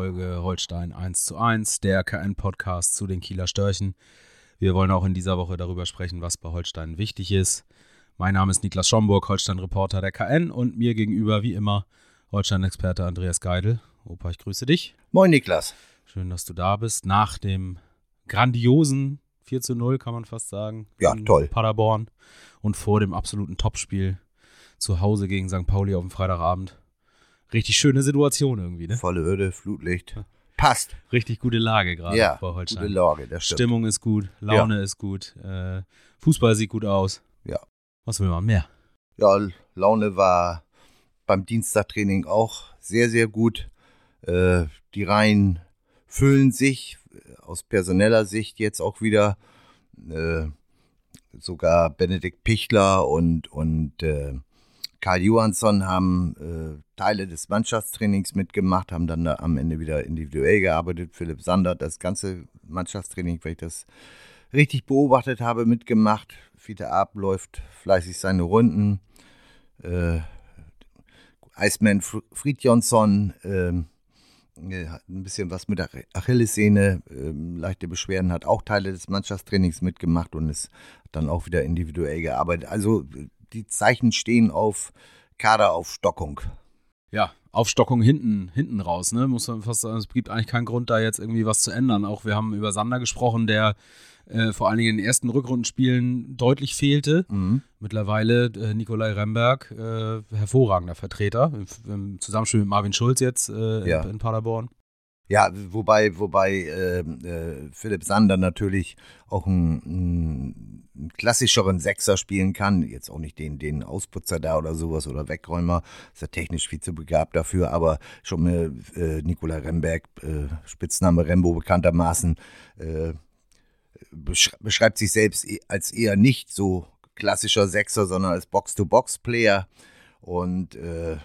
Folge Holstein 1 zu 1, der KN-Podcast zu den Kieler Störchen. Wir wollen auch in dieser Woche darüber sprechen, was bei Holstein wichtig ist. Mein Name ist Niklas Schomburg, Holstein-Reporter der KN und mir gegenüber, wie immer, Holstein-Experte Andreas Geidel. Opa, ich grüße dich. Moin, Niklas. Schön, dass du da bist. Nach dem grandiosen 4 zu 0, kann man fast sagen. Ja, toll. Paderborn und vor dem absoluten Topspiel zu Hause gegen St. Pauli auf dem Freitagabend richtig schöne Situation irgendwie, ne? Volle Öde, Flutlicht. Passt. Richtig gute Lage gerade ja, vor Holstein. Gute Lage, das stimmt. Stimmung ist gut, Laune ja. ist gut, äh, Fußball sieht gut aus. Ja. Was will man mehr? Ja, Laune war beim Dienstagtraining auch sehr, sehr gut. Äh, die Reihen füllen sich aus personeller Sicht jetzt auch wieder. Äh, sogar Benedikt Pichler und, und äh, Karl Johansson haben äh, Teile des Mannschaftstrainings mitgemacht, haben dann da am Ende wieder individuell gearbeitet. Philipp Sander, das ganze Mannschaftstraining, weil ich das richtig beobachtet habe, mitgemacht. Fiete Ab läuft fleißig seine Runden. Äh, Iceman Friedjonsson ähm, äh, hat ein bisschen was mit der Achillessehne, äh, leichte Beschwerden, hat auch Teile des Mannschaftstrainings mitgemacht und ist dann auch wieder individuell gearbeitet. Also die Zeichen stehen auf Kaderaufstockung. Ja, Aufstockung hinten, hinten raus, ne? Muss man fast sagen, es gibt eigentlich keinen Grund, da jetzt irgendwie was zu ändern. Auch wir haben über Sander gesprochen, der äh, vor allen Dingen in den ersten Rückrundenspielen deutlich fehlte. Mhm. Mittlerweile äh, Nikolai Remberg, äh, hervorragender Vertreter, im, im, Zusammenspiel mit Marvin Schulz jetzt äh, ja. in, in Paderborn. Ja, wobei, wobei äh, äh, Philipp Sander natürlich auch einen, einen, klassischeren Sechser spielen kann. Jetzt auch nicht den, den Ausputzer da oder sowas oder Wegräumer. Ist er technisch viel zu begabt dafür, aber schon mit äh, Nikola Remberg, äh, Spitzname Rembo bekanntermaßen, äh, besch beschreibt sich selbst e-, als eher nicht so klassischer Sechser, sondern als Box-to-Box-Player. Und äh,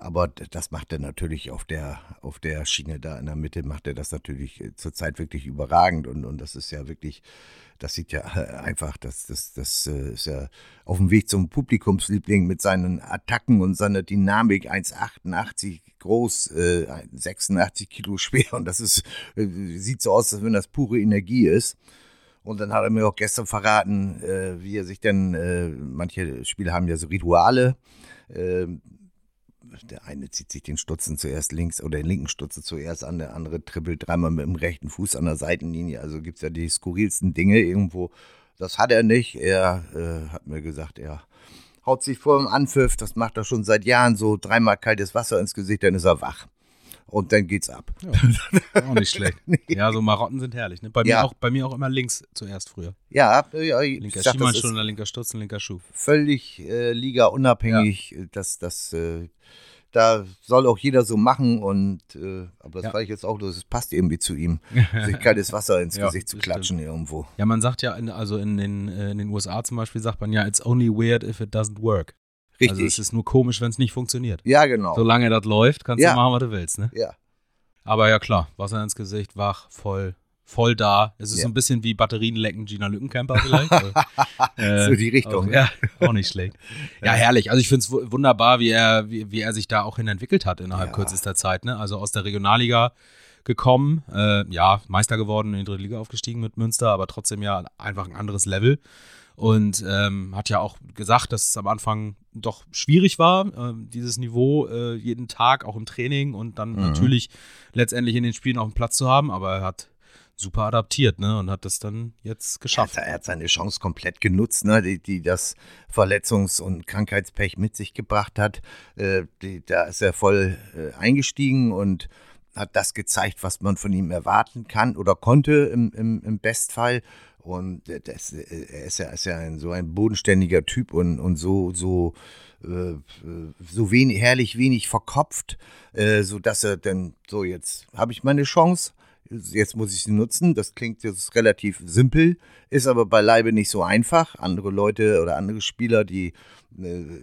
aber das macht er natürlich auf der, auf der Schiene da in der Mitte, macht er das natürlich äh, zurzeit wirklich überragend. Und, und das ist ja wirklich, das sieht ja einfach, das, das, das äh, ist ja auf dem Weg zum Publikumsliebling mit seinen Attacken und seiner Dynamik 1,88 groß, 86 äh, Kilo schwer. Und das ist, sieht so aus, als wenn das pure Energie ist. Und dann hat er mir auch gestern verraten, wie er sich denn, manche Spiele haben ja so Rituale, ähm, der eine zieht sich den Stutzen zuerst links oder den linken Stutzen zuerst an, der andere trippelt dreimal mit dem rechten Fuß an der Seitenlinie. Also gibt es ja die skurrilsten Dinge irgendwo. Das hat er nicht. Er äh, hat mir gesagt, er haut sich vor dem Anpfiff, das macht er schon seit Jahren so, dreimal kaltes Wasser ins Gesicht, dann ist er wach und dann geht's ab. Ja, auch nicht schlecht. nee. Ja, so Marotten sind herrlich. Ne? Bei, ja. mir auch, bei mir auch immer links zuerst früher. Ja, ja linker Schienbeinschoner, linker Stutzen, linker Schuh. Völlig äh, Liga unabhängig. Ja. Das, das, äh, da soll auch jeder so machen und äh, aber das ja. ich jetzt auch, das passt irgendwie zu ihm, sich kaltes Wasser ins Gesicht zu klatschen stimmt. irgendwo. Ja, man sagt ja, in, also in den, äh, in den USA zum Beispiel sagt man ja, it's only weird if it doesn't work. Richtig. Also es ist nur komisch, wenn es nicht funktioniert. Ja, genau. Solange das läuft, kannst ja. du machen, was du willst, ne? Ja. Aber ja, klar, Wasser ins Gesicht, wach, voll, voll da. Es ist ja. so ein bisschen wie Batterien lecken Gina Lückenkämper vielleicht. äh, so die Richtung. Auch, ne? ja, auch nicht schlecht. Ja, herrlich. Also ich finde es wunderbar, wie er, wie, wie, er sich da auch hin entwickelt hat innerhalb ja. kürzester Zeit. Ne? Also aus der Regionalliga gekommen, äh, ja, Meister geworden, in die dritte Liga aufgestiegen mit Münster, aber trotzdem ja einfach ein anderes Level und ähm, hat ja auch gesagt, dass es am Anfang doch schwierig war, äh, dieses Niveau äh, jeden Tag auch im Training und dann mhm. natürlich letztendlich in den Spielen auf dem Platz zu haben, aber er hat super adaptiert, ne? Und hat das dann jetzt geschafft. Er hat, seine Chance komplett genutzt, ne? Die, die das Verletzungs- und Krankheitspech mit sich gebracht hat. Äh, die, da ist er voll äh, eingestiegen und hat das gezeigt, was man von ihm erwarten kann oder konnte im, im, im Bestfall. Und das, er ist ja, ist ja ein, so ein bodenständiger Typ und, und so, so, äh, so wenig, herrlich wenig verkopft, äh, so dass er dann, so jetzt habe ich meine Chance, jetzt muss ich sie nutzen. Das klingt jetzt relativ simpel, ist aber beileibe nicht so einfach. Andere Leute oder andere Spieler, die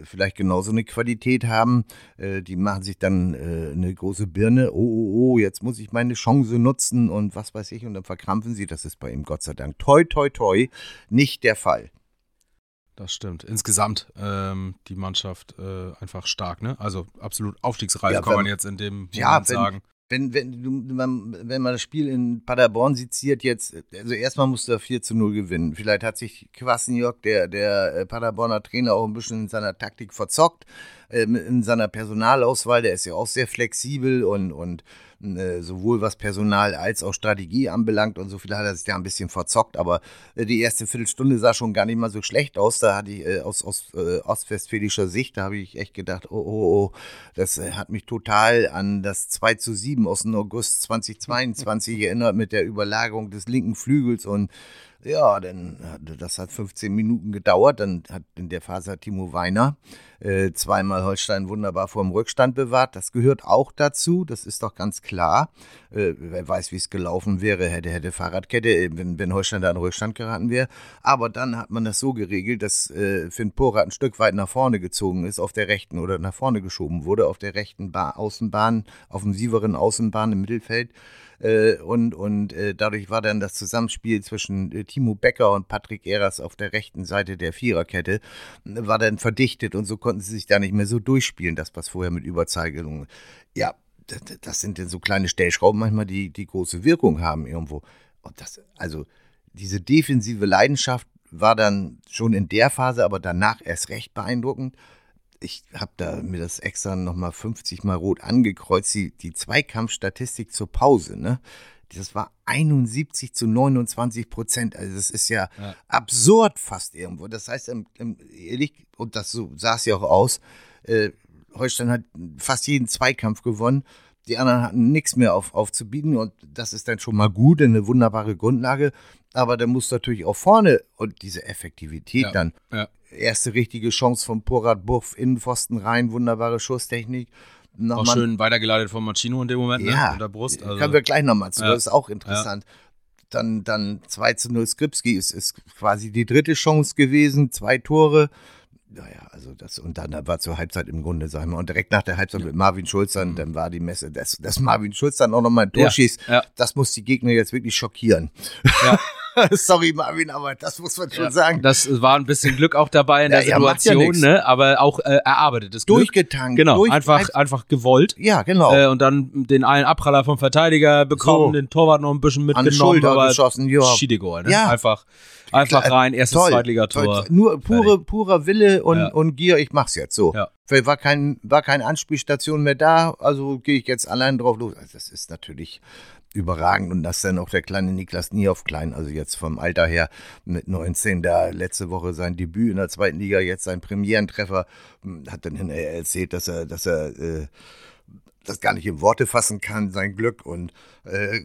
vielleicht genauso eine Qualität haben, äh, die machen sich dann äh, eine große Birne. Oh, oh, oh, jetzt muss ich meine Chance nutzen und was weiß ich. Und dann verkrampfen sie. Das ist bei ihm Gott sei Dank toi, toi, toi nicht der Fall. Das stimmt. Insgesamt ähm, die Mannschaft äh, einfach stark, ne? Also absolut aufstiegsreif, ja, kann man jetzt in dem Moment ja, wenn, sagen wenn, wenn, du, wenn man das Spiel in Paderborn seziert jetzt, also erstmal musste er 4 zu 0 gewinnen. Vielleicht hat sich Kwasniok, der, der äh, Paderborner Trainer, auch ein bisschen in seiner Taktik verzockt, äh, in seiner Personalauswahl. Der ist ja auch sehr flexibel und, und äh, sowohl was Personal als auch Strategie anbelangt und so viel hat er sich da ein bisschen verzockt, aber äh, die erste Viertelstunde sah schon gar nicht mal so schlecht aus. Da hatte ich äh, aus, aus äh, ostwestfälischer Sicht, da habe ich echt gedacht, oh, oh, oh, das äh, hat mich total an das 2 zu 7 aus dem August 2022 erinnert mit der Überlagerung des linken Flügels und ja, dann das hat 15 Minuten gedauert. Dann hat in der Phase Timo Weiner äh, zweimal Holstein wunderbar vor dem Rückstand bewahrt. Das gehört auch dazu, das ist doch ganz klar. Äh, wer weiß, wie es gelaufen wäre, hätte, hätte Fahrradkette, äh, wenn, wenn Holstein da in Rückstand geraten wäre. Aber dann hat man das so geregelt, dass äh, Finn Porat ein Stück weit nach vorne gezogen ist, auf der rechten oder nach vorne geschoben wurde, auf der rechten ba Außenbahn, offensiveren Außenbahn im Mittelfeld. Äh, und und äh, dadurch war dann das Zusammenspiel zwischen äh, Timo Becker und Patrick Eras auf der rechten Seite der Viererkette, war dann verdichtet und so konnten sie sich da nicht mehr so durchspielen, das was vorher mit Überzeugung. Ja, das sind denn so kleine Stellschrauben manchmal, die, die große Wirkung haben irgendwo. Und das, also diese defensive Leidenschaft war dann schon in der Phase, aber danach erst recht beeindruckend ich habe da mir das extra nochmal 50 Mal rot angekreuzt, die, die Zweikampfstatistik zur Pause, ne? Das war 71 zu 29 Prozent. Also das ist ja, ja, absurd fast irgendwo. Das heißt, im, im, ehrlich, und das so sah es ja auch aus, äh, Holstein hat fast jeden Zweikampf gewonnen. Die anderen hatten nichts mehr auf, aufzubieten und das ist dann schon mal gut, eine wunderbare Grundlage. Aber da muss natürlich auch vorne und diese Effektivität ja, dann. Ja erste richtige Chance von Porat Buff, Innenpfosten rein, wunderbare Schusstechnik. Noch auch schön weitergeleitet von Machino in dem Moment, ne? ja, ne? der Brust. Also. Können wir gleich nochmal zu, ja. das ist auch interessant. Ja. Dann, dann 2 zu 0 Skripski ist, ist quasi die dritte Chance gewesen, zwei Tore. Naja, also das, und dann war zur Halbzeit im Grunde, sagen wir, und direkt nach der Halbzeit ja. mit Marvin Schulz dann, mhm. dann war die Messe, dass, dass Marvin Schulz dann auch nochmal ein Tor schießt, das muss die Gegner jetzt wirklich schockieren. Ja. Sorry, Marvin, aber das muss man schon ja, sagen. Das war ein bisschen Glück auch dabei in der ja, Situation, ja ne? aber auch äh, erarbeitetes Glück. Durchgetankt. Genau, durch, einfach, einfach gewollt. Ja, genau. Äh, und dann den einen Abpraller vom Verteidiger bekommen, so. den Torwart noch ein bisschen mitgenommen. An Schulter aber geschossen, ja. Schiedegol, ne? Ja. Einfach, einfach rein, erstes Zweitligator. Nur pure, purer Wille und, und Gier, ich mach's jetzt so. Ja. War, kein, war keine Anspielstation mehr da, also gehe ich jetzt allein drauf los. Also das ist natürlich überragend und dass dann auch der kleine Niklas Niehoff klein, also jetzt vom Alter her mit 19, da letzte Woche sein Debüt in der zweiten Liga, jetzt sein Premierentreffer, hm, hat dann hinterher erzählt, dass er, dass er äh, das gar nicht in Worte fassen kann, sein Glück und äh,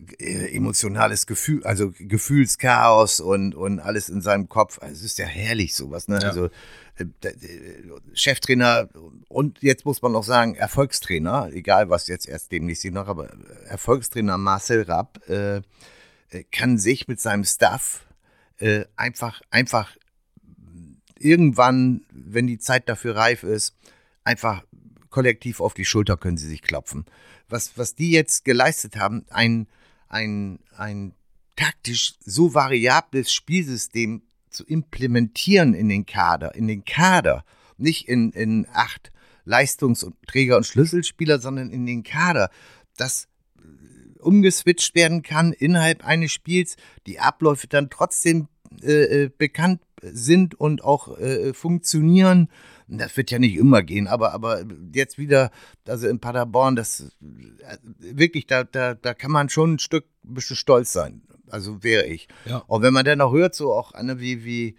emotionales Gefühl, also Gefühlschaos und, und alles in seinem Kopf. Also es ist ja herrlich sowas, ne? Ja. Also äh, Cheftrainer und jetzt muss man noch sagen, Erfolgstrainer, egal was jetzt erst demnächst noch, aber Erfolgstrainer Marcel Rapp äh, äh, kann sich mit seinem Staff äh, einfach, einfach irgendwann, wenn die Zeit dafür reif ist, einfach kollektiv auf die Schulter können sie sich klopfen. Was, was die jetzt geleistet haben, ein, ein, ein taktisch so variables Spielsystem zu implementieren in den Kader, in den Kader, nicht in, in acht Leistungsträger und Schlüsselspieler, sondern in den Kader, dass umgeswitcht werden kann innerhalb eines Spiels, die Abläufe dann trotzdem äh, äh bekannt sind und auch äh, funktionieren das wird ja nicht immer gehen, aber, aber jetzt wieder, also in Paderborn, das äh, wirklich, da, da, da kann man schon ein Stück ein bisschen stolz sein. Also wäre ich. Ja. Und wenn man dann noch hört, so auch eine wie, wie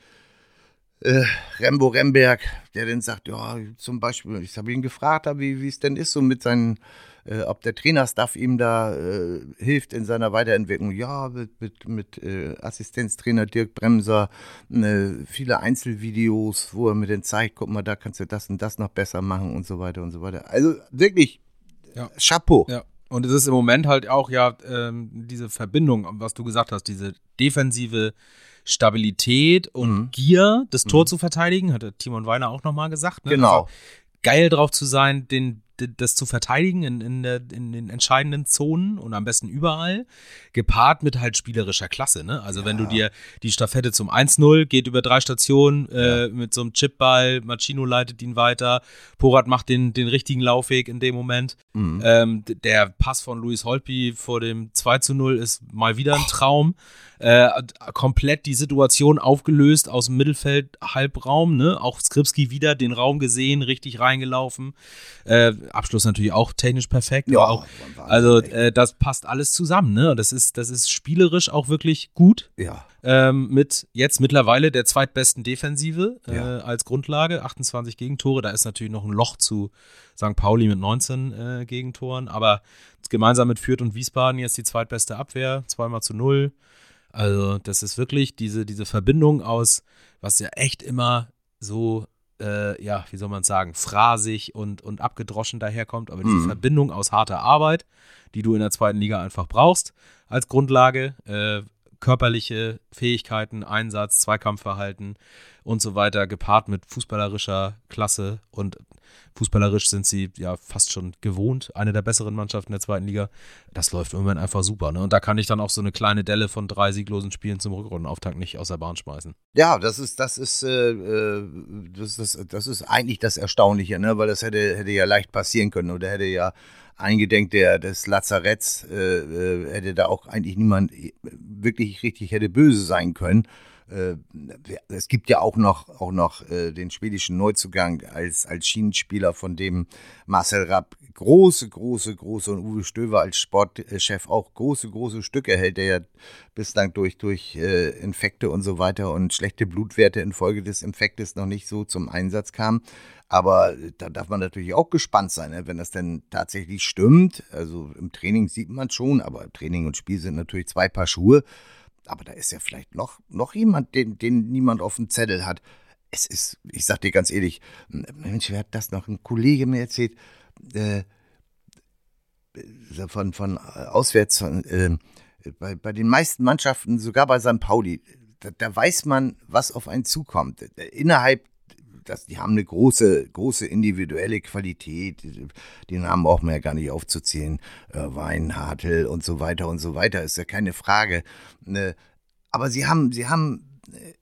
äh, Rembo Remberg, der dann sagt, ja, zum Beispiel, ich habe ihn gefragt, wie es denn ist, so mit seinen äh, ob der Trainerstaff ihm da äh, hilft in seiner Weiterentwicklung. Ja, mit, mit, mit äh, Assistenztrainer Dirk Bremser, äh, viele Einzelvideos, wo er mir dann zeigt, guck mal, da kannst du das und das noch besser machen und so weiter und so weiter. Also wirklich, ja. Chapeau. Ja. Und es ist im Moment halt auch ja ähm, diese Verbindung, was du gesagt hast, diese defensive Stabilität und mhm. Gier, das Tor mhm. zu verteidigen, hat der Timon Weiner auch nochmal gesagt. Ne? Genau. Also geil drauf zu sein, den das zu verteidigen in, in, der, in den entscheidenden Zonen und am besten überall, gepaart mit halt spielerischer Klasse. Ne? Also ja. wenn du dir die Staffette zum 1-0 geht über drei Stationen äh, mit so einem Chipball, Machino leitet ihn weiter, Porat macht den, den richtigen Laufweg in dem Moment. Mhm. Ähm, der Pass von Luis Holtby vor dem 2-0 ist mal wieder ein Traum. Äh, komplett die Situation aufgelöst aus dem Mittelfeld-Halbraum, ne? Auch Skripski wieder den Raum gesehen, richtig reingelaufen. Äh, Abschluss natürlich auch technisch perfekt. Ja, auch, also äh, das passt alles zusammen, ne? Das ist, das ist spielerisch auch wirklich gut. Ja. Ähm, mit jetzt mittlerweile der zweitbesten Defensive äh, ja. als Grundlage, 28 Gegentore. Da ist natürlich noch ein Loch zu St. Pauli mit 19 äh, Gegentoren, aber gemeinsam mit Fürth und Wiesbaden jetzt die zweitbeste Abwehr, zweimal zu null. Also, das ist wirklich diese, diese Verbindung aus, was ja echt immer so äh, ja, wie soll man sagen, phrasig und, und abgedroschen daherkommt, aber diese mhm. Verbindung aus harter Arbeit, die du in der zweiten Liga einfach brauchst als Grundlage, äh, körperliche Fähigkeiten, Einsatz, Zweikampfverhalten und so weiter, gepaart mit fußballerischer Klasse und fußballerisch sind sie ja fast schon gewohnt, eine der besseren Mannschaften der zweiten Liga. Das läuft Moment einfach super. Ne? Und da kann ich dann auch so eine kleine Delle von drei sieglosen Spielen zum Rückrundenauftakt nicht aus der Bahn schmeißen. Ja, das ist, das ist, äh, äh das, ist das ist eigentlich das Erstaunliche, ne? weil das hätte, hätte ja leicht passieren können oder hätte ja eingedenk der, des Lazaretts äh, äh, hätte da auch eigentlich niemand wirklich richtig hätte böse sein können. Äh, es gibt ja auch noch, auch noch äh, den schwedischen Neuzugang als, als Schienenspieler, von dem Marcel Rapp große, große, große und Uwe Stöver als Sportchef auch große, große Stücke hält, der ja bislang durch, durch äh, Infekte und so weiter und schlechte Blutwerte infolge des Infektes noch nicht so zum Einsatz kam. Aber da darf man natürlich auch gespannt sein, ne? wenn das denn tatsächlich stimmt. Also im Training sieht man schon, aber Training und Spiel sind natürlich zwei Paar Schuhe. Aber da ist ja vielleicht noch, noch jemand, den, den niemand auf dem Zettel hat. Es ist, ich sag dir ganz ehrlich, Mensch, wer hat das noch? Ein Kollege mir erzählt, äh, von, von auswärts, von, äh, bei, bei den meisten Mannschaften, sogar bei St. Pauli, da, da weiß man, was auf einen zukommt. Innerhalb das, die haben eine große, große individuelle Qualität. Die Namen braucht man ja gar nicht aufzuzählen. Äh, Wein, Hartl und so weiter und so weiter, ist ja keine Frage. Ne, aber sie haben, sie haben, äh,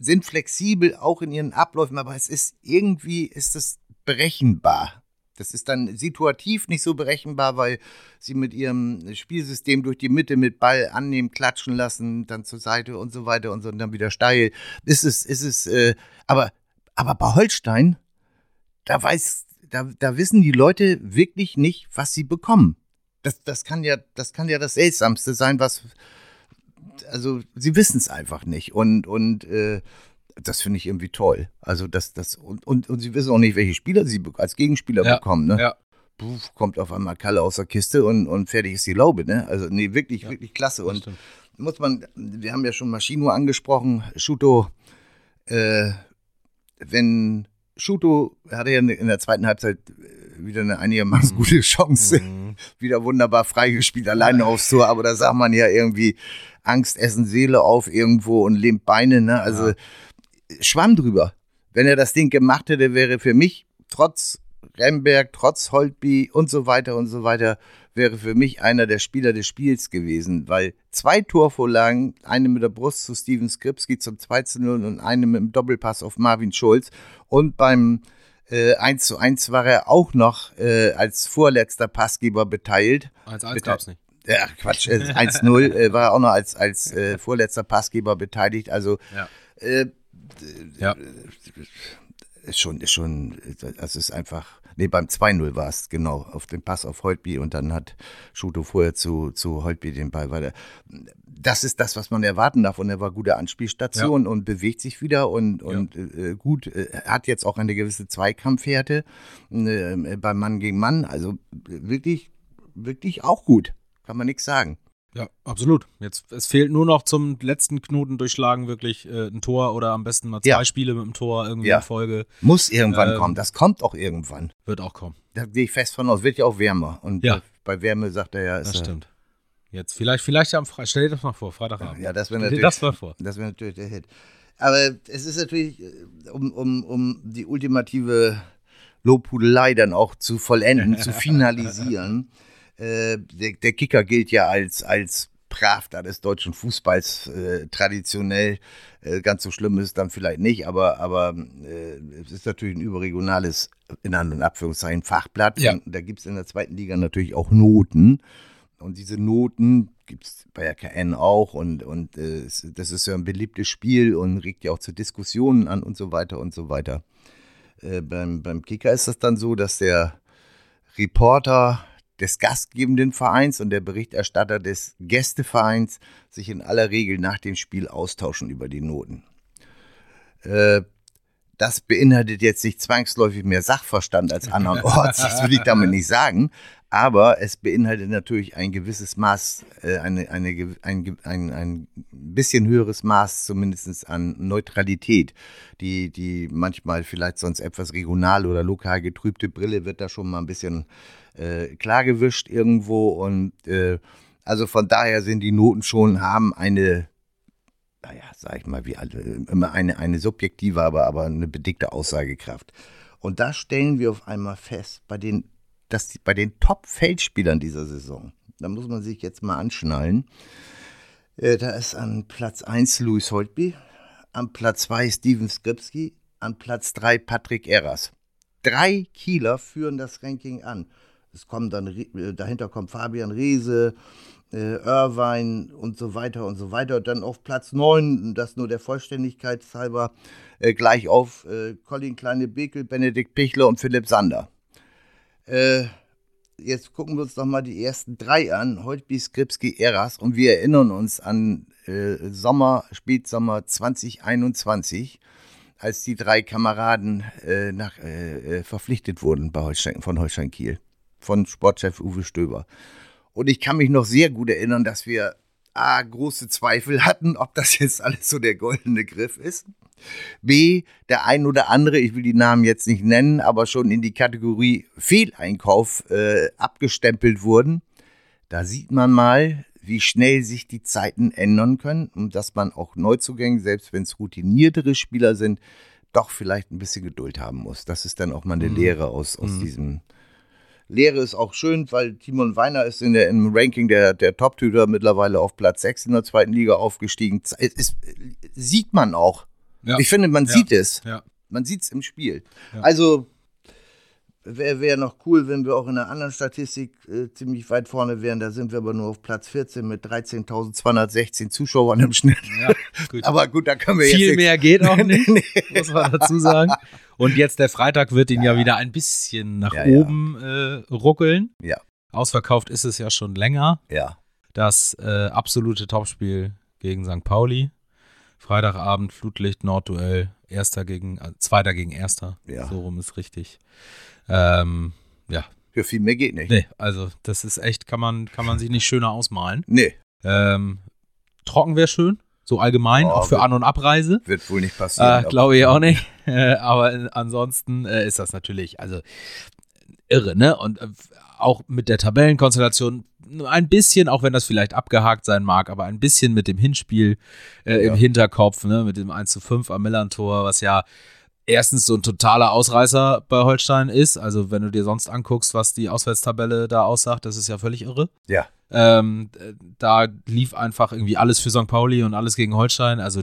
sind flexibel auch in ihren Abläufen, aber es ist irgendwie, ist es berechenbar. Das ist dann situativ nicht so berechenbar, weil sie mit ihrem Spielsystem durch die Mitte mit Ball annehmen, klatschen lassen, dann zur Seite und so weiter und so und dann wieder steil. Ist es, ist es, äh, aber aber bei Holstein, da weiß, da, da wissen die Leute wirklich nicht, was sie bekommen. Das, das kann ja, das kann ja das Seltsamste sein, was, also sie wissen es einfach nicht. Und, und äh, das finde ich irgendwie toll. Also das, das, und, und, und sie wissen auch nicht, welche Spieler sie als Gegenspieler ja, bekommen, ne? Ja. Puh, kommt auf einmal Kalle aus der Kiste und, und fertig ist die Laube, ne? Also, nee, wirklich, ja, wirklich klasse. Und stimmt. muss man, wir haben ja schon Maschino angesprochen, Schuto, äh, wenn Schuto hatte ja in der zweiten Halbzeit äh, wieder eine einigermaßen mhm. gute Chance, mhm. wieder wunderbar freigespielt, alleine aufs Tor, aber da sagt man ja irgendwie Angst essen Seele auf irgendwo und lähmt Beine, ne? Also ja. schwamm drüber. Wenn er das Ding gemacht hätte, wäre für mich trotz Remberg, trotz Holtby und so weiter und so weiter, wäre für mich einer der Spieler des Spiels gewesen, weil zwei Torvorlagen, eine mit der Brust zu Steven Skripski zum 2 zu 0 und eine mit dem Doppelpass auf Marvin Schulz und beim äh, 1 zu 1 war er auch noch äh, als vorletzter Passgeber beteiligt. 1-1 gab es nicht. Ja, Quatsch, äh, 1-0 äh, war er auch noch als, als äh, vorletzter Passgeber beteiligt. Also ja. Äh, ja. Ist schon, ist schon, das ist einfach Nee, beim 2-0 war es, genau, auf den Pass auf Holtby und dann hat Schuto vorher zu, zu Holtby den Ball weiter. Das ist das, was man erwarten darf und er war gute Anspielstation ja. und bewegt sich wieder und, und ja. äh, gut, äh, hat jetzt auch eine gewisse Zweikampfhärte äh, beim Mann gegen Mann, also wirklich, wirklich auch gut, kann man nichts sagen. Ja, absolut. Jetzt, es fehlt nur noch zum letzten Knoten durchschlagen wirklich äh, ein Tor oder am besten mal zwei ja. Spiele mit dem Tor irgendwie ja. in Folge. Muss irgendwann ähm, kommen. Das kommt auch irgendwann. Wird auch kommen. Da gehe ich fest von aus. Wird ja auch wärmer. Und ja. bei Wärme sagt er ja. Das er, stimmt. Jetzt vielleicht, vielleicht am Freitag, stell dir das mal vor, Freitagabend. Ja, das wäre natürlich, das mal vor. das wäre natürlich der Hit. Aber es ist natürlich, äh, um, um, um die ultimative Lobhudelei dann auch zu vollenden, zu finalisieren. Äh, der, der Kicker gilt ja als, als Pravda des deutschen Fußballs äh, traditionell. Äh, ganz so schlimm ist es dann vielleicht nicht, aber, aber äh, es ist natürlich ein überregionales, in Anführungszeichen, Fachblatt. Ja. Und da gibt es in der zweiten Liga natürlich auch Noten. Und diese Noten gibt es bei der KN auch und, und äh, das ist ja ein beliebtes Spiel und regt ja auch zu Diskussionen an und so weiter und so weiter. Beim, beim Kicker ist das dann so, dass der Reporter des gastgebenden Vereins und der Berichterstatter des Gästevereins sich in aller Regel nach dem Spiel austauschen über die Noten. Äh, das beinhaltet jetzt nicht zwangsläufig mehr Sachverstand als andernorts, das will ich damit nicht sagen, aber es beinhaltet natürlich ein gewisses Maß, äh, eine, eine, ein, ein, ein bisschen höheres Maß zumindest an Neutralität. Die, die manchmal vielleicht sonst etwas regional oder lokal getrübte Brille wird da schon mal ein bisschen äh, klargewischt irgendwo und äh, also von daher sind die Noten schon, haben eine naja, sag ich mal, wie alle, immer eine, eine subjektive, aber, aber eine bedingte Aussagekraft. Und da stellen wir auf einmal fest, bei den, dass die, bei den Top-Feldspielern dieser Saison, da muss man sich jetzt mal anschnallen, äh, da ist an Platz 1 Louis Holtby, an Platz 2 Steven Skripski, an Platz 3 Patrick Eras. Drei Kieler führen das Ranking an. Es kommen dann, äh, dahinter kommt Fabian Reese, äh, Irvine und so weiter und so weiter. Dann auf Platz 9, das nur der Vollständigkeit halber, äh, gleich auf äh, Colin Kleine-Bekel, Benedikt Pichler und Philipp Sander. Äh, jetzt gucken wir uns doch mal die ersten drei an. Holtby, Skripski, Eras. Und wir erinnern uns an äh, Sommer, Spätsommer 2021, als die drei Kameraden äh, nach, verpflichtet wurden bei Holstein, von Holstein Kiel. Von Sportchef Uwe Stöber. Und ich kann mich noch sehr gut erinnern, dass wir A, große Zweifel hatten, ob das jetzt alles so der goldene Griff ist. B, der ein oder andere, ich will die Namen jetzt nicht nennen, aber schon in die Kategorie Fehleinkauf äh, abgestempelt wurden. Da sieht man mal, wie schnell sich die Zeiten ändern können und dass man auch Neuzugänge, selbst wenn es routiniertere Spieler sind, doch vielleicht ein bisschen Geduld haben muss. Das ist dann auch mal eine Lehre aus, aus diesem. Lehre ist auch schön, weil Timon Weiner ist in der, im Ranking der, der Top-Tüter mittlerweile auf Platz 6 in der zweiten Liga aufgestiegen. Es ist, sieht man auch. Ja. Ich finde, man Ja. sieht es. Ja. Man sieht es im Spiel. Also wäre wär noch cool, wenn wir auch in einer anderen Statistik äh, ziemlich weit vorne wären. Da sind wir aber nur auf Platz 14 mit 13.216 Zuschauern im Schnitt. Ja, gut. Aber gut, da können wir jetzt Viel mehr geht auch nicht, muss man dazu sagen. Und jetzt der Freitag wird ihn ja, wieder ein bisschen nach Ja, ja. oben äh, ruckeln. Ja. Ausverkauft ist es ja schon länger. Ja, Das äh, absolute Topspiel gegen St. Pauli. Freitagabend, Flutlicht, Nordduell, Erster gegen, äh, Zweiter gegen Erster. Ja. So rum ist richtig. Ähm, ja, für viel mehr geht nicht. nee, also das ist echt, kann man, kann man sich nicht schöner ausmalen. Nee, Ähm, trocken wäre schön, so allgemein, Oh, auch für wird- An- und Abreise. wird wohl nicht passieren. Äh, Glaube ich auch nicht. Äh, aber äh, ansonsten äh, ist das natürlich, also irre, ne? Und äh, auch mit der Tabellenkonstellation ein bisschen, auch wenn das vielleicht abgehakt sein mag, aber ein bisschen mit dem Hinspiel äh, Ja. im Hinterkopf, ne? Mit dem 1 zu 5 am Millantor, was ja erstens so ein totaler Ausreißer bei Holstein ist. Also wenn du dir sonst anguckst, was die Auswärtstabelle da aussagt, das ist ja völlig irre. Ja. Ähm, äh, da lief einfach irgendwie alles für St. Pauli und alles gegen Holstein. Also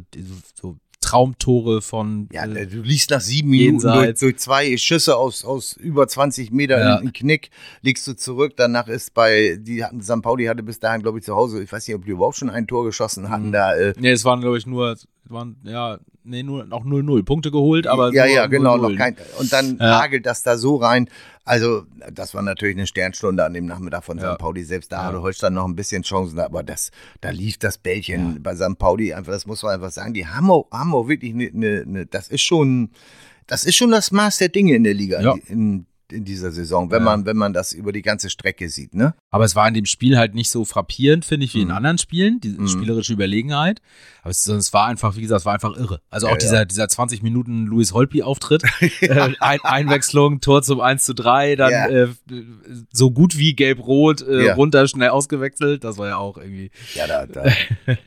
so Traumtore von Ja, äh, du liegst nach sieben Minuten durch, durch zwei Schüsse aus, aus über 20 Meter Ja. in den Knick, liegst du zurück. Danach ist bei, die hatten, St. Pauli hatte bis dahin, glaube ich, zu Hause, ich weiß nicht, ob die überhaupt schon ein Tor geschossen hatten, Mhm. da, äh, Nee, es waren, glaube ich, nur, waren, ja, nee, nur noch 0-0 Punkte geholt, aber. ja, ja, genau, 0-0. noch kein, und dann Ja. hagelt das da so rein. Also, das war natürlich eine Sternstunde an dem Nachmittag von Ja. St. Pauli. Selbst da Ja. hatte Holstein noch ein bisschen Chancen, aber das, da lief das Bällchen bei St. Pauli einfach, das muss man einfach sagen. Die haben auch, haben auch wirklich eine, eine, eine, das ist schon, das ist schon das Maß der Dinge in der Liga, Ja. in, in in dieser Saison, wenn Ja. man, wenn man das über die ganze Strecke sieht, ne? Aber es war in dem Spiel halt nicht so frappierend, finde ich, wie in Mhm. anderen Spielen, die Mhm. spielerische Überlegenheit. Aber es, es war einfach, wie gesagt, es war einfach irre. Also auch Ja, dieser, dieser 20 Minuten Louis Holtby-Auftritt, äh, Ein, Einwechslung, Tor zum 1 zu 3, dann Ja. äh, so gut wie gelb-rot, äh, Ja. runter, schnell ausgewechselt. Das war ja auch irgendwie. Ja, da, da.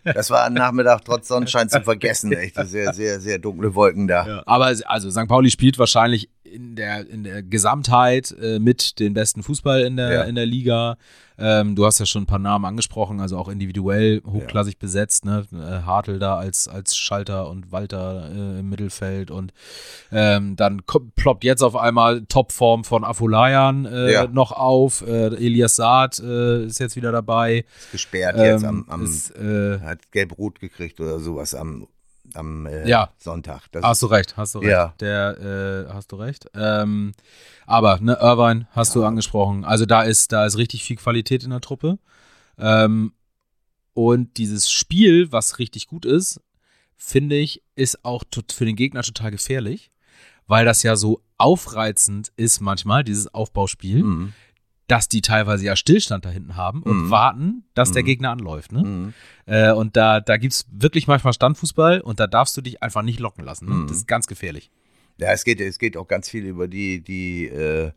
Das war ein Nachmittag trotz Sonnenschein zu vergessen. Echt sehr, sehr, sehr dunkle Wolken da. Aber also St. Pauli spielt wahrscheinlich in der, in der Gesamtheit äh, mit den besten Fußball in der, Ja. in der Liga. Ähm, du hast ja schon ein paar Namen angesprochen, also auch individuell hochklassig besetzt. Ne? Äh, Hartl da als, als Schalter und Walter äh, im Mittelfeld. Und ähm, dann kommt, ploppt jetzt auf einmal Topform von Afolayan äh, Ja. noch auf. Äh, Elias Saad äh, ist jetzt wieder dabei. Ist gesperrt jetzt Ähm, am, am ist, hat gelb-rot gekriegt oder sowas am, am äh, Ja. Sonntag. Das Hast du recht, hast du recht. Ja. Der, äh, hast du recht. Ähm, aber, ne, Irvine hast du angesprochen. Also da ist, da ist richtig viel Qualität in der Truppe. Ähm, und dieses Spiel, was richtig gut ist, finde ich, ist auch für den Gegner total gefährlich, weil das ja so aufreizend ist manchmal, dieses Aufbauspiel, Mhm. Dass die teilweise ja Stillstand da hinten haben und Mhm. warten, dass der Mhm. Gegner anläuft. Ne? Mhm. Äh, und da, da gibt es wirklich manchmal Standfußball und da darfst du dich einfach nicht locken lassen. Ne? Mhm. Das ist ganz gefährlich. Ja, es geht, es geht auch ganz viel über die, die äh,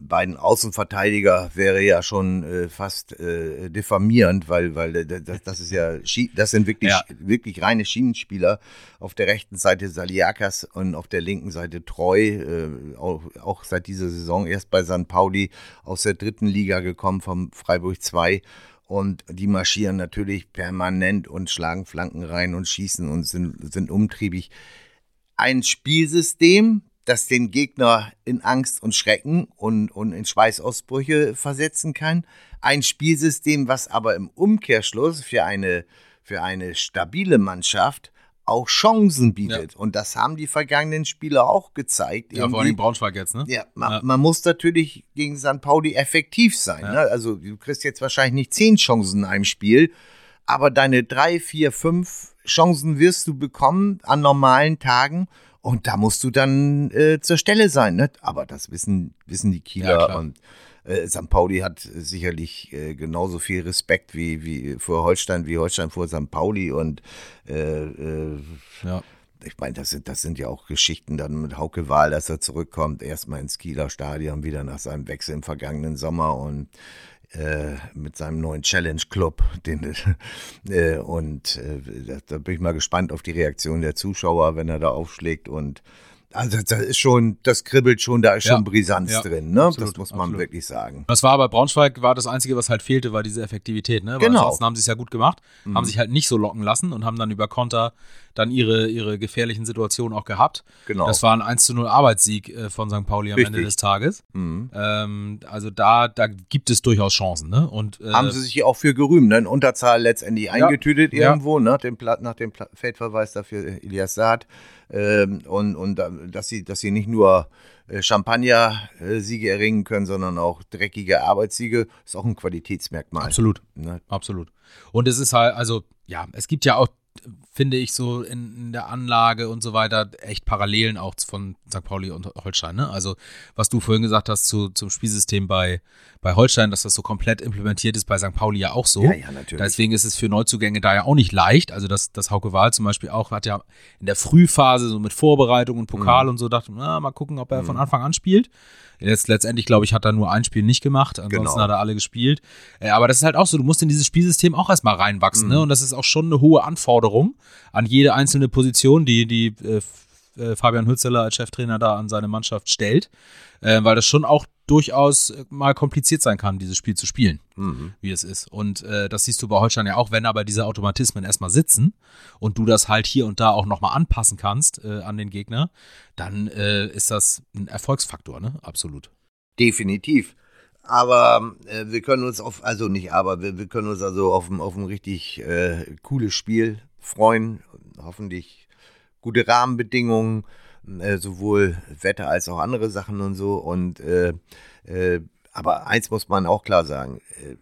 beiden Außenverteidiger wäre ja schon äh, fast äh, diffamierend, weil, weil äh, das, das ist ja, das sind wirklich, Ja. wirklich reine Schienenspieler. Auf der rechten Seite Saliakas und auf der linken Seite Treu, äh, auch, auch seit dieser Saison erst bei San Pauli aus der dritten Liga gekommen vom Freiburg 2. Und die marschieren natürlich permanent und schlagen Flanken rein und schießen und sind, sind umtriebig ein Spielsystem, das den Gegner in Angst und Schrecken und, und in Schweißausbrüche versetzen kann. Ein Spielsystem, was aber im Umkehrschluss für eine, für eine stabile Mannschaft auch Chancen bietet. Und das haben die vergangenen Spieler auch gezeigt. Ja, vor allem Braunschweig jetzt, ne? ja, man, Ja. man muss natürlich gegen St. Pauli effektiv sein. Ja. Ne? Also du kriegst jetzt wahrscheinlich nicht zehn Chancen in einem Spiel, aber deine drei, vier, fünf Chancen wirst du bekommen an normalen Tagen und da musst du dann äh, zur Stelle sein. Ne? Aber das wissen, wissen die Ja, Kieler klar. und äh, St. Pauli hat sicherlich äh, genauso viel Respekt wie, wie vor Holstein, wie Holstein vor St. Pauli und äh, äh, Ja. ich meine, das sind, das sind ja auch Geschichten dann mit Hauke Wahl, dass er zurückkommt, erstmal ins Kieler Stadion, wieder nach seinem Wechsel im vergangenen Sommer und äh, mit seinem neuen Challenge Club. Den, äh, und äh, da, da bin ich mal gespannt auf die Reaktion der Zuschauer, wenn er da aufschlägt und also das ist schon, das kribbelt schon, da ist Ja. schon Brisanz Ja. drin, ne? Absolut, das muss man absolut. wirklich sagen. Das war bei Braunschweig, war das Einzige, was halt fehlte, war diese Effektivität, ne? Weil Genau. Ansonsten haben sie es ja gut gemacht, haben sich halt nicht so locken lassen und haben dann über Konter dann ihre, ihre gefährlichen Situationen auch gehabt. Genau. Das war ein 1 zu 0 Arbeitssieg äh, von St. Pauli am Richtig. Ende des Tages. Mhm. Ähm, also da, da gibt es durchaus Chancen, ne? Und äh, haben sie sich auch für gerühmt, ne? In Unterzahl letztendlich eingetütet Ja. irgendwo, ne? Dem nach dem Feldverweis dafür Elias Saad. Ähm, und und da- dass sie, dass sie nicht nur äh, Champagner-Siege erringen können, sondern auch dreckige Arbeitssiege, ist auch ein Qualitätsmerkmal. absolut. Ne? Absolut. Und es ist halt, also, ja, es gibt ja auch, finde ich, so in, in der Anlage und so weiter echt Parallelen auch von St. Pauli und Holstein. Ne? Also, was du vorhin gesagt hast zu, zum Spielsystem bei, bei Holstein, dass das so komplett implementiert ist, bei St. Pauli ja auch so. Ja, ja, natürlich. Deswegen ist es für Neuzugänge da ja auch nicht leicht. Also, das, das Hauke Wahl zum Beispiel auch hat ja in der Frühphase so mit Vorbereitung und Pokal Mhm. und so dachte, na, mal gucken, ob er von Anfang an spielt. Jetzt letztendlich, glaube ich, hat er nur ein Spiel nicht gemacht. Ansonsten Genau. hat er alle gespielt. Äh, aber das ist halt auch so, du musst in dieses Spielsystem auch erstmal reinwachsen. Mhm. Ne? Und das ist auch schon eine hohe Anforderung an jede einzelne Position, die, die äh, äh, Fabian Hützeler als Cheftrainer da an seine Mannschaft stellt. Äh, weil das schon auch durchaus äh, mal kompliziert sein kann, dieses Spiel zu spielen, Mhm. wie es ist. Und äh, das siehst du bei Holstein ja auch, wenn aber diese Automatismen erstmal sitzen und du das halt hier und da auch nochmal anpassen kannst äh, an den Gegner, dann äh, ist das ein Erfolgsfaktor, ne? Absolut. Definitiv. Aber äh, wir können uns auf, also nicht aber, wir, wir können uns also auf ein, auf ein richtig äh, cooles Spiel freuen. Hoffentlich gute Rahmenbedingungen, äh, sowohl Wetter als auch andere Sachen und so. Und äh, äh, aber eins muss man auch klar sagen, äh,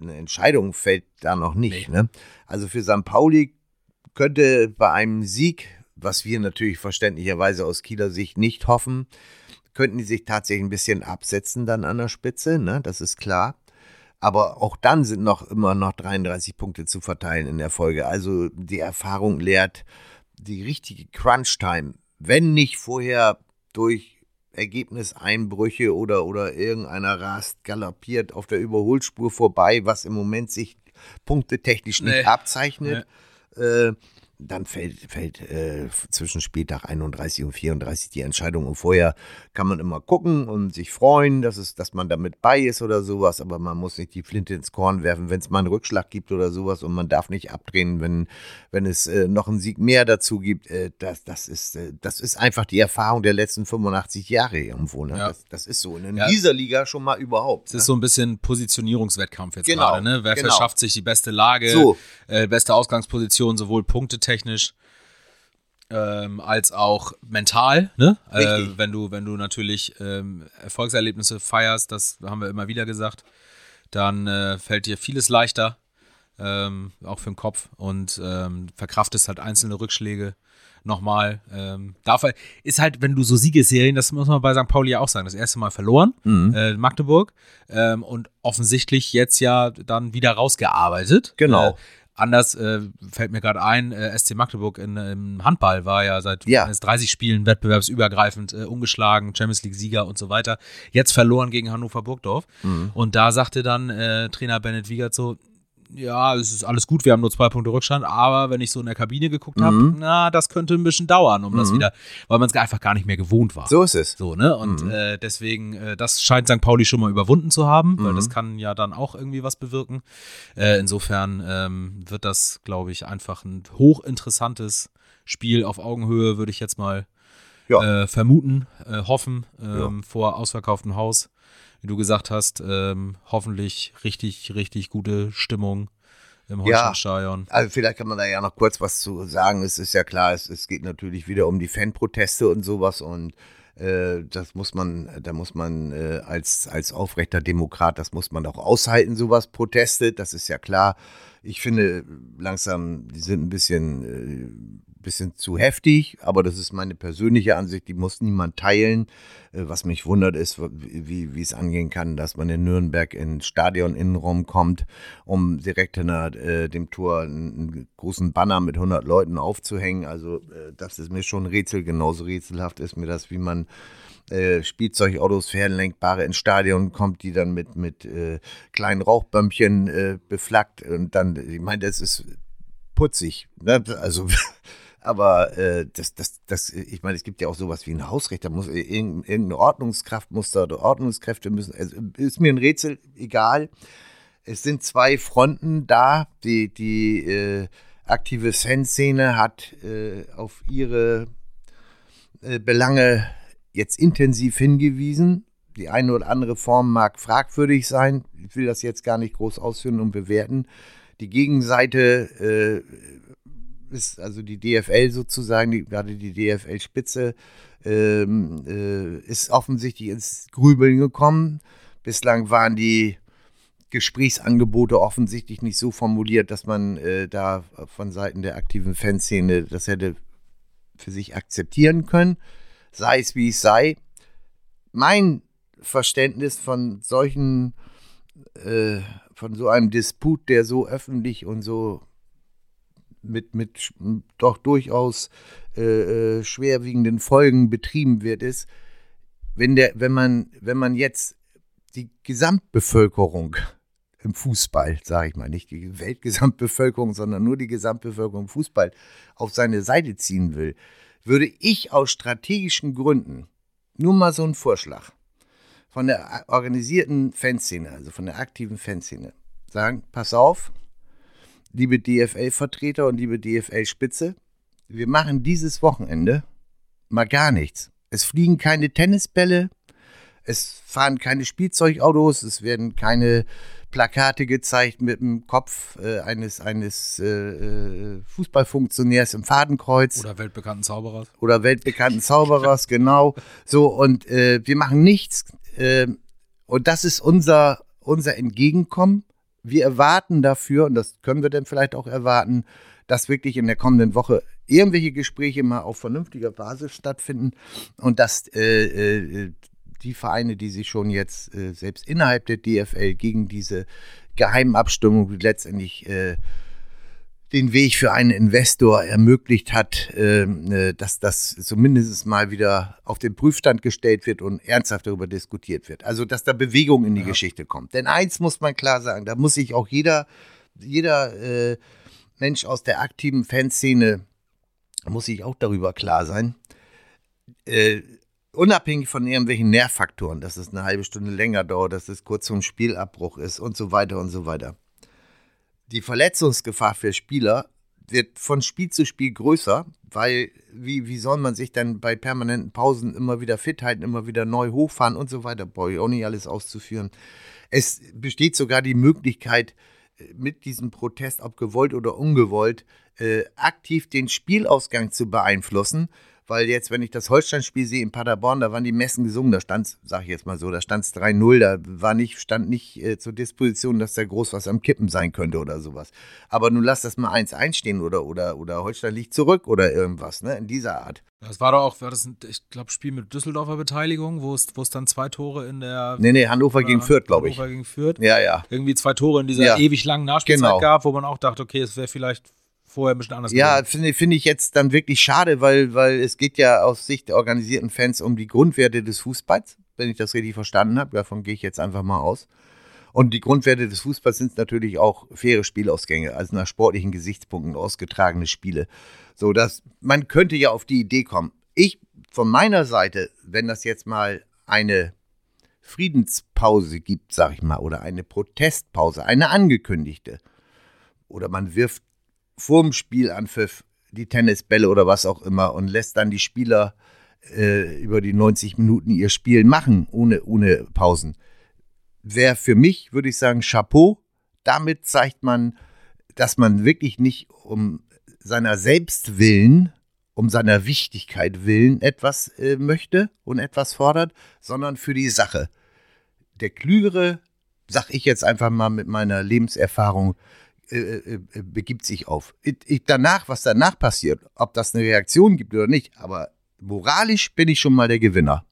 eine Entscheidung fällt da noch nicht. Ne? Also für St. Pauli könnte bei einem Sieg, was wir natürlich verständlicherweise aus Kieler Sicht nicht hoffen, könnten die sich tatsächlich ein bisschen absetzen dann an der Spitze, ne? Das ist klar. Aber auch dann sind noch immer noch 33 Punkte zu verteilen in der Folge. Also die Erfahrung lehrt die richtige Crunch-Time, wenn nicht vorher durch Ergebniseinbrüche oder, oder irgendeiner rast galoppiert auf der Überholspur vorbei, was im Moment sich punktetechnisch nicht nee. abzeichnet. Nee. Äh, dann fällt, fällt äh, zwischen Spieltag 31 und 34 die Entscheidung. Und vorher kann man immer gucken und sich freuen, dass, es, dass man damit bei ist oder sowas. Aber man muss nicht die Flinte ins Korn werfen, wenn es mal einen Rückschlag gibt oder sowas. Und man darf nicht abdrehen, wenn, wenn es äh, noch einen Sieg mehr dazu gibt. Äh, das, das, ist, äh, das ist einfach die Erfahrung der letzten 85 Jahre irgendwo. Ne? Ja. Das, das, ist so. In ja. dieser Liga schon mal überhaupt. Es ne? ist so ein bisschen Positionierungswettkampf jetzt genau. gerade. Ne? Wer genau. verschafft sich die beste Lage, so. Äh, beste Ausgangsposition, sowohl Punkte technisch ähm, als auch mental, ne? Äh, wenn du, wenn du natürlich ähm, Erfolgserlebnisse feierst, das haben wir immer wieder gesagt, dann äh, fällt dir vieles leichter, ähm, auch für den Kopf und ähm, verkraftest halt einzelne Rückschläge nochmal. Ähm, dafür ist halt, wenn du so Siegesserien, das muss man bei St. Pauli ja auch sagen, das erste Mal verloren, mhm. äh, Magdeburg, ähm, und offensichtlich jetzt ja dann wieder rausgearbeitet. Genau. Äh, Anders äh, fällt mir gerade ein, äh, SC Magdeburg in, im Handball war ja seit ja. 30 Spielen wettbewerbsübergreifend äh, ungeschlagen, Champions League-Sieger und so weiter. Jetzt verloren gegen Hannover Burgdorf. Mhm. Und da sagte dann äh, Trainer Bennett Wiegert so, ja, es ist alles gut, wir haben nur zwei Punkte Rückstand, aber wenn ich so in der Kabine geguckt habe, mhm. na, das könnte ein bisschen dauern, um mhm. das wieder, weil man es einfach gar nicht mehr gewohnt war. So ist es. So, ne? Und mhm. äh, deswegen, äh, das scheint St. Pauli schon mal überwunden zu haben, weil das mhm. kann ja dann auch irgendwie was bewirken. Äh, insofern ähm, wird das, glaube ich, einfach ein hochinteressantes Spiel auf Augenhöhe, würde ich jetzt mal ja. Äh, vermuten, äh, hoffen, ähm, ja. vor ausverkauftem Haus wie du gesagt hast, ähm, hoffentlich richtig, richtig gute Stimmung im Holsteinstadion. Ja, also vielleicht kann man da ja noch kurz was zu sagen. Es ist ja klar, es, es geht natürlich wieder um die Fanproteste und sowas und äh, das muss man, da muss man äh, als, als aufrechter Demokrat, das muss man auch aushalten, sowas Proteste, das ist ja klar. Ich finde langsam, die sind ein bisschen äh, bisschen zu heftig, aber das ist meine persönliche Ansicht, die muss niemand teilen. Äh, was mich wundert ist, wie, wie es angehen kann, dass man in Nürnberg ins Stadion-Innenraum kommt, um direkt hinter äh, dem Tor einen großen Banner mit 100 Leuten aufzuhängen. Also äh, das ist mir schon ein Rätsel, genauso rätselhaft ist mir das, wie man äh, Spielzeugautos, fernlenkbare ins Stadion kommt, die dann mit, mit äh, kleinen Rauchbömmchen äh, beflaggt und dann, ich meine, das ist putzig. Ne? Also aber äh, das, das, das, ich meine, es gibt ja auch sowas wie ein Hausrecht, da muss irgendeine Ordnungskraft muss da, oder Ordnungskräfte müssen, also ist mir ein Rätsel, egal. Es sind zwei Fronten da, die, die äh, aktive Fanszene hat äh, auf ihre äh, Belange jetzt intensiv hingewiesen. Die eine oder andere Form mag fragwürdig sein. Ich will das jetzt gar nicht groß ausführen und bewerten. Die Gegenseite äh, ist also die DFL sozusagen, die, gerade die DFL-Spitze, ähm, äh, ist offensichtlich ins Grübeln gekommen. Bislang waren die Gesprächsangebote offensichtlich nicht so formuliert, dass man äh, da von Seiten der aktiven Fanszene das hätte für sich akzeptieren können. Sei es wie es sei. Mein Verständnis von solchen, äh, von so einem Disput, der so öffentlich und so mit, mit doch durchaus äh, äh, schwerwiegenden Folgen betrieben wird, ist, wenn, der, wenn, man, wenn man jetzt die Gesamtbevölkerung im Fußball, sage ich mal, nicht die Weltgesamtbevölkerung, sondern nur die Gesamtbevölkerung im Fußball auf seine Seite ziehen will, würde ich aus strategischen Gründen nur mal so einen Vorschlag von der organisierten Fanszene, also von der aktiven Fanszene, sagen, pass auf, liebe DFL-Vertreter und liebe DFL-Spitze, wir machen dieses Wochenende mal gar nichts. Es fliegen keine Tennisbälle, es fahren keine Spielzeugautos, es werden keine Plakate gezeigt mit dem Kopf äh, eines, eines äh, äh Fußballfunktionärs im Fadenkreuz. Oder weltbekannten Zauberers. Oder weltbekannten Zauberers, genau. So, und äh, wir machen nichts. Ähm, und das ist unser, unser Entgegenkommen wir erwarten dafür, und das können wir dann vielleicht auch erwarten, dass wirklich in der kommenden Woche irgendwelche Gespräche mal auf vernünftiger Basis stattfinden und dass äh, äh, die Vereine, die sich schon jetzt äh, selbst innerhalb der DFL gegen diese Geheimabstimmung letztendlich äh, den Weg für einen Investor ermöglicht hat, ähm, äh, dass das zumindest mal wieder auf den Prüfstand gestellt wird und ernsthaft darüber diskutiert wird. Also, dass da Bewegung in die ja. Geschichte kommt. Denn eins muss man klar sagen, da muss sich auch jeder, jeder äh, Mensch aus der aktiven Fanszene, muss sich auch darüber klar sein. Äh, unabhängig von irgendwelchen Nährfaktoren, dass es eine halbe Stunde länger dauert, dass es kurz zum Spielabbruch ist und so weiter und so weiter die Verletzungsgefahr für Spieler wird von Spiel zu Spiel größer, weil wie, wie soll man sich dann bei permanenten Pausen immer wieder fit halten, immer wieder neu hochfahren und so weiter, brauche ich auch nicht alles auszuführen. Es besteht sogar die Möglichkeit, äh, mit diesem Protest, ob gewollt oder ungewollt, äh, aktiv den Spielausgang zu beeinflussen weil jetzt, wenn ich das Holstein-Spiel sehe in Paderborn, da waren die Messen gesungen, da stand es, sag ich jetzt mal so, da stand es 3-0, da war nicht, stand nicht äh, zur Disposition, dass da groß was am Kippen sein könnte oder sowas. Aber nun lass das mal 1-1 stehen oder, oder, oder Holstein liegt zurück oder irgendwas, ne, in dieser Art. Das war doch auch, war das ein, ich glaube, Spiel mit Düsseldorfer Beteiligung, wo es, wo es dann zwei Tore in der. Nee, nee, Hannover gegen Fürth, glaube ich. Hannover gegen Fürth. Ja, ja. Irgendwie zwei Tore in dieser ja. ewig langen Nachspielzeit genau. gab, wo man auch dachte, okay, es wäre vielleicht vorher ein bisschen anders Ja, finde find ich jetzt dann wirklich schade, weil, weil es geht ja aus Sicht der organisierten Fans um die Grundwerte des Fußballs, wenn ich das richtig verstanden habe. Davon gehe ich jetzt einfach mal aus. Und die Grundwerte des Fußballs sind natürlich auch faire Spielausgänge, also nach sportlichen Gesichtspunkten ausgetragene Spiele. So dass man könnte ja auf die Idee kommen. Ich von meiner Seite, wenn das jetzt mal eine Friedenspause gibt, sag ich mal, oder eine Protestpause, eine angekündigte, oder man wirft vorm Spielanpfiff die Tennisbälle oder was auch immer und lässt dann die Spieler äh, über die 90 Minuten ihr Spiel machen, ohne, ohne Pausen. Wäre für mich, würde ich sagen, Chapeau. Damit zeigt man, dass man wirklich nicht um seiner selbst willen, um seiner Wichtigkeit willen etwas äh, möchte und etwas fordert, sondern für die Sache. Der Klügere, sag ich jetzt einfach mal mit meiner Lebenserfahrung, äh, äh, äh, begibt sich auf. Ich, danach, was danach passiert, ob das eine Reaktion gibt oder nicht, aber moralisch bin ich schon mal der Gewinner.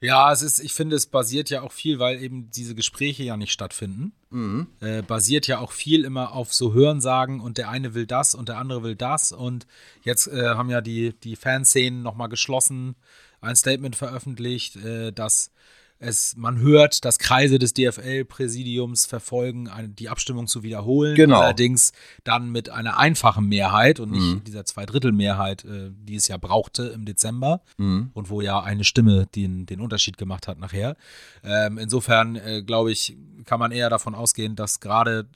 Ja, es ist, ich finde, es basiert ja auch viel, weil eben diese Gespräche ja nicht stattfinden. Mhm. Äh, basiert ja auch viel immer auf so Hörensagen und der eine will das und der andere will das. Und jetzt äh, haben ja die, die Fanszenen nochmal geschlossen, ein Statement veröffentlicht, äh, dass es, man hört, dass Kreise des DFL-Präsidiums verfolgen, eine, die Abstimmung zu wiederholen. Genau. Allerdings dann mit einer einfachen Mehrheit und nicht mhm. dieser Zweidrittelmehrheit, äh, die es ja brauchte im Dezember mhm. und wo ja eine Stimme den, den Unterschied gemacht hat nachher. Ähm, insofern, äh, glaube ich, kann man eher davon ausgehen, dass gerade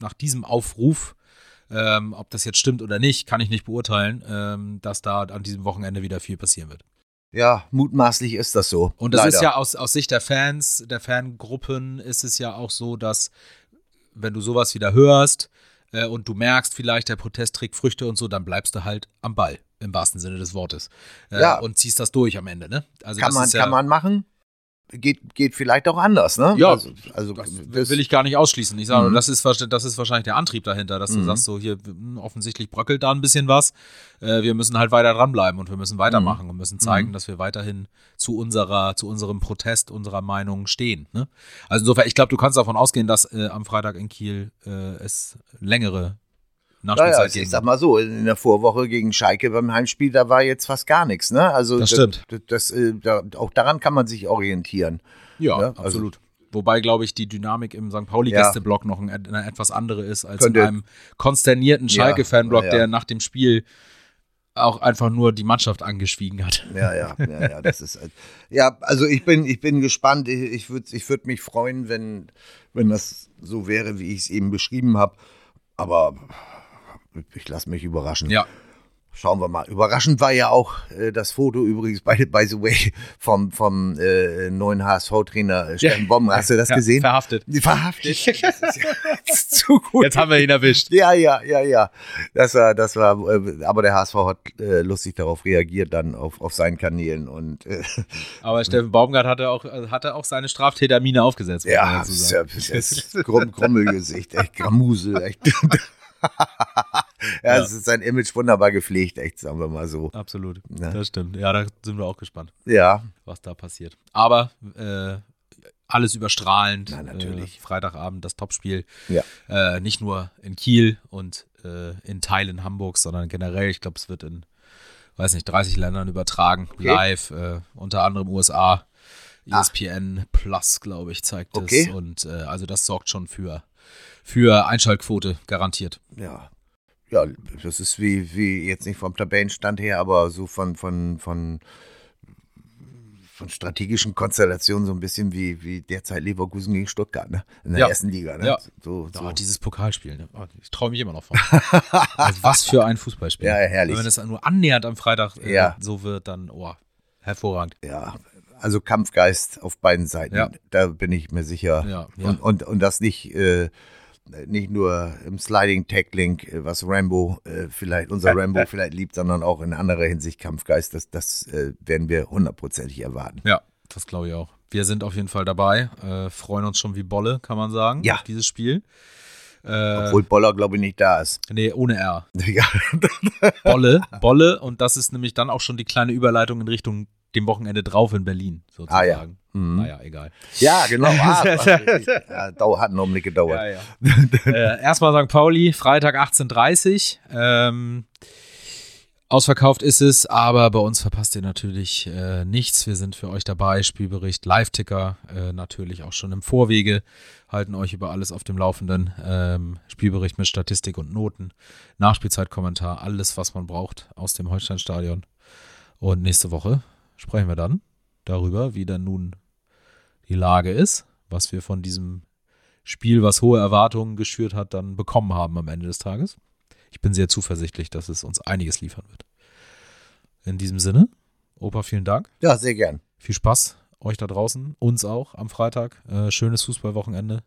nach diesem Aufruf ähm, ob das jetzt stimmt oder nicht, kann ich nicht beurteilen, ähm, dass da an diesem Wochenende wieder viel passieren wird. Ja, mutmaßlich ist das so. Und das Leider. ist ja aus, aus Sicht der Fans, der Fangruppen, ist es ja auch so, dass, wenn du sowas wieder hörst äh, und du merkst vielleicht, der Protest trägt Früchte und so, dann bleibst du halt am Ball, im wahrsten Sinne des Wortes. Äh, ja. Und ziehst das durch am Ende, ne? Also kann, man, ja, kann man machen geht, geht vielleicht auch anders, ne? Ja, also, also das will ich gar nicht ausschließen. Ich sage, mhm. das, ist, das ist wahrscheinlich der Antrieb dahinter, dass du mhm. sagst, so hier hm, offensichtlich bröckelt da ein bisschen was. Äh, wir müssen halt weiter dranbleiben und wir müssen weitermachen mhm. und müssen zeigen, mhm. dass wir weiterhin zu unserer, zu unserem Protest, unserer Meinung stehen. Ne? Also insofern, ich glaube, du kannst davon ausgehen, dass äh, am Freitag in Kiel äh, es längere Nachspielzeit naja, Ich sag mal so, in der Vorwoche gegen Schalke beim Heimspiel, da war jetzt fast gar nichts. Ne? Also das stimmt. Das, das, äh, da, auch daran kann man sich orientieren. Ja, ne? also, absolut. Wobei, glaube ich, die Dynamik im St. Pauli-Gästeblock ja. noch ein, eine etwas andere ist als Könnte. in einem konsternierten Schalke-Fanblock, ja, ja. der nach dem Spiel auch einfach nur die Mannschaft angeschwiegen hat. Ja, ja, ja, ja, das ist halt, ja, also ich bin, ich bin gespannt. Ich, ich würde ich würd mich freuen, wenn, wenn das so wäre, wie ich es eben beschrieben habe. Aber ich lasse mich überraschen. Ja. Schauen wir mal. Überraschend war ja auch äh, das Foto übrigens, by, by the way, vom, vom äh, neuen HSV-Trainer äh, Steffen ja. Bomben. Hast du das ja, gesehen? Verhaftet. Verhaftet. Das zu gut. Jetzt haben wir ihn erwischt. Ja, ja, ja, ja. Das war, das war, äh, aber der HSV hat äh, lustig darauf reagiert, dann auf, auf seinen Kanälen. Und, äh, aber Steffen Baumgart hatte auch, hatte auch seine Straftätermine aufgesetzt. Ja, das ist ja, das Grummelgesicht, echt Gramusel, echt. ja, es ist sein Image wunderbar gepflegt, echt, sagen wir mal so. Absolut. Ja. Das stimmt. Ja, da sind wir auch gespannt, Ja, was da passiert. Aber äh, alles überstrahlend. Na, natürlich. Äh, Freitagabend das Topspiel. Ja. Äh, nicht nur in Kiel und äh, in Teilen Hamburgs, sondern generell. Ich glaube, es wird in, weiß nicht, 30 Ländern übertragen, Okay. live, äh, unter anderem USA. ESPN Plus, glaube ich, zeigt Okay. es. Und äh, also das sorgt schon für, für Einschaltquote, garantiert. ja. Ja, das ist wie, wie jetzt nicht vom Tabellenstand her, aber so von, von, von, von strategischen Konstellationen so ein bisschen wie, wie derzeit Leverkusen gegen Stuttgart, ne? In der Ja. ersten Liga, ne? Ja. So, so. Oh, dieses Pokalspiel, ne? oh, ich traue mich immer noch von. also was für ein Fußballspiel. Ja, herrlich. Wenn es nur annähernd am Freitag äh, Ja. so wird, dann, oh, hervorragend. ja, also Kampfgeist auf beiden Seiten. Ja. Da bin ich mir sicher. Ja, ja. Und, und, und das nicht, äh, nicht nur im Sliding Tackling, äh, was Rambo äh, vielleicht, unser Rambo vielleicht liebt, sondern auch in anderer Hinsicht Kampfgeist. Das, das äh, werden wir hundertprozentig erwarten. Ja, das glaube ich auch. Wir sind auf jeden Fall dabei, äh, freuen uns schon wie Bolle, kann man sagen, Ja. auf dieses Spiel. Äh, Obwohl Boller, glaube ich, nicht da ist. nee, ohne R. Ja, Bolle, Bolle und das ist nämlich dann auch schon die kleine Überleitung in Richtung dem Wochenende drauf in Berlin, sozusagen. Ah, ja. Mhm. Naja, egal. ja genau. Ah, ja, hat einen Augenblick gedauert. Ja, ja. äh, erstmal St. Pauli, Freitag 18.30 ähm, Ausverkauft ist es, aber bei uns verpasst ihr natürlich äh, nichts. Wir sind für euch dabei. Spielbericht, Live-Ticker äh, natürlich auch schon im Vorwege. Halten euch über alles auf dem Laufenden. Ähm, Spielbericht mit Statistik und Noten. Nachspielzeitkommentar, alles, was man braucht aus dem Holsteinstadion. Und nächste Woche sprechen wir dann darüber, wie dann nun die Lage ist, was wir von diesem Spiel, was hohe Erwartungen geschürt hat, dann bekommen haben am Ende des Tages. Ich bin sehr zuversichtlich, dass es uns einiges liefern wird. In diesem Sinne, Opa, vielen Dank. Ja, sehr gern. Viel Spaß euch da draußen, uns auch am Freitag. Äh, schönes Fußballwochenende.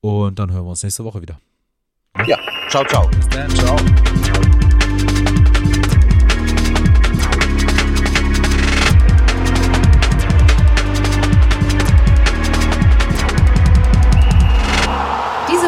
Und dann hören wir uns nächste Woche wieder. Ja, ciao, ciao. Bis dann, ciao.